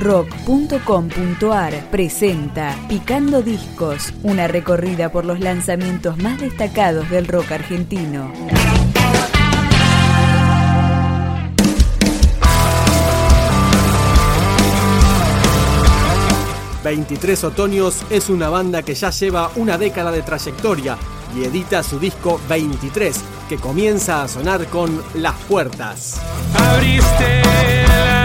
rock.com.ar presenta Picando Discos, una recorrida por los lanzamientos más destacados del rock argentino. ...23 Otoños es una banda que ya lleva una década de trayectoria... ...y edita su disco 23... ...que comienza a sonar con Las Puertas. Abriste la...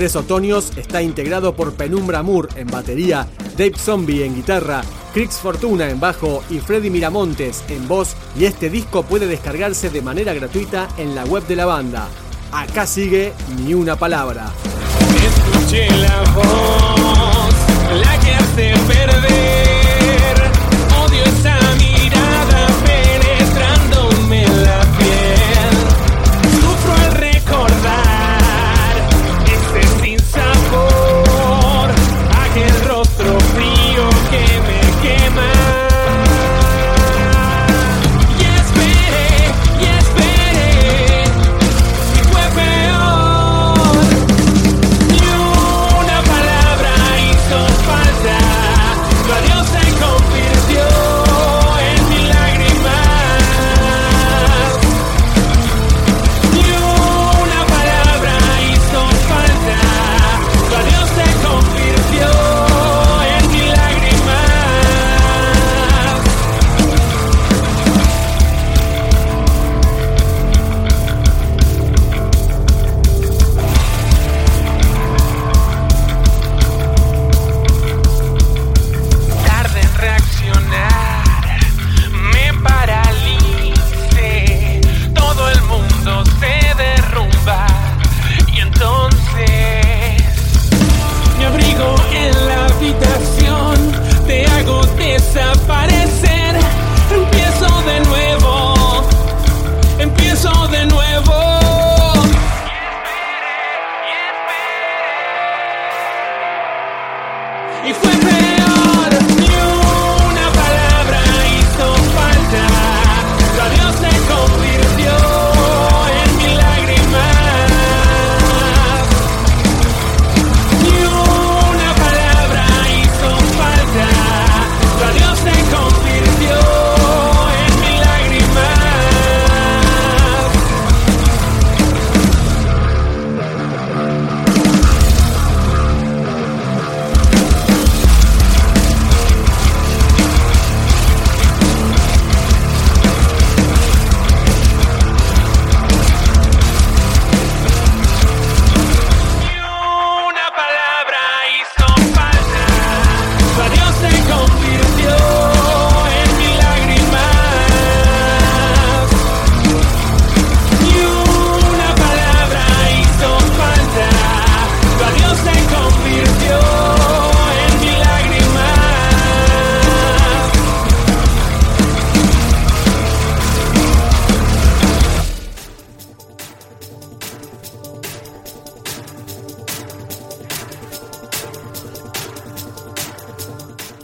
Tres Otoños está integrado por Penumbra Moore en batería, Dave Zombie en guitarra, Crix Fortuna en bajo y Freddy Miramontes en voz y este disco puede descargarse de manera gratuita en la web de la banda. Acá sigue ni una palabra.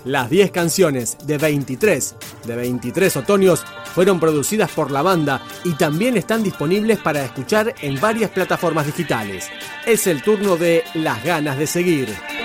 Las 10 canciones de 23 de 23 otoños fueron producidas por la banda y también están disponibles para escuchar en varias plataformas digitales. Es el turno de Las ganas de seguir.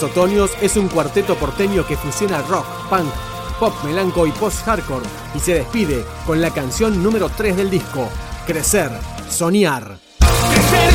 Tres Otoños es un cuarteto porteño que fusiona rock, punk, pop melanco y post-hardcore y se despide con la canción número 3 del disco, Crecer, Soñar. Crecer,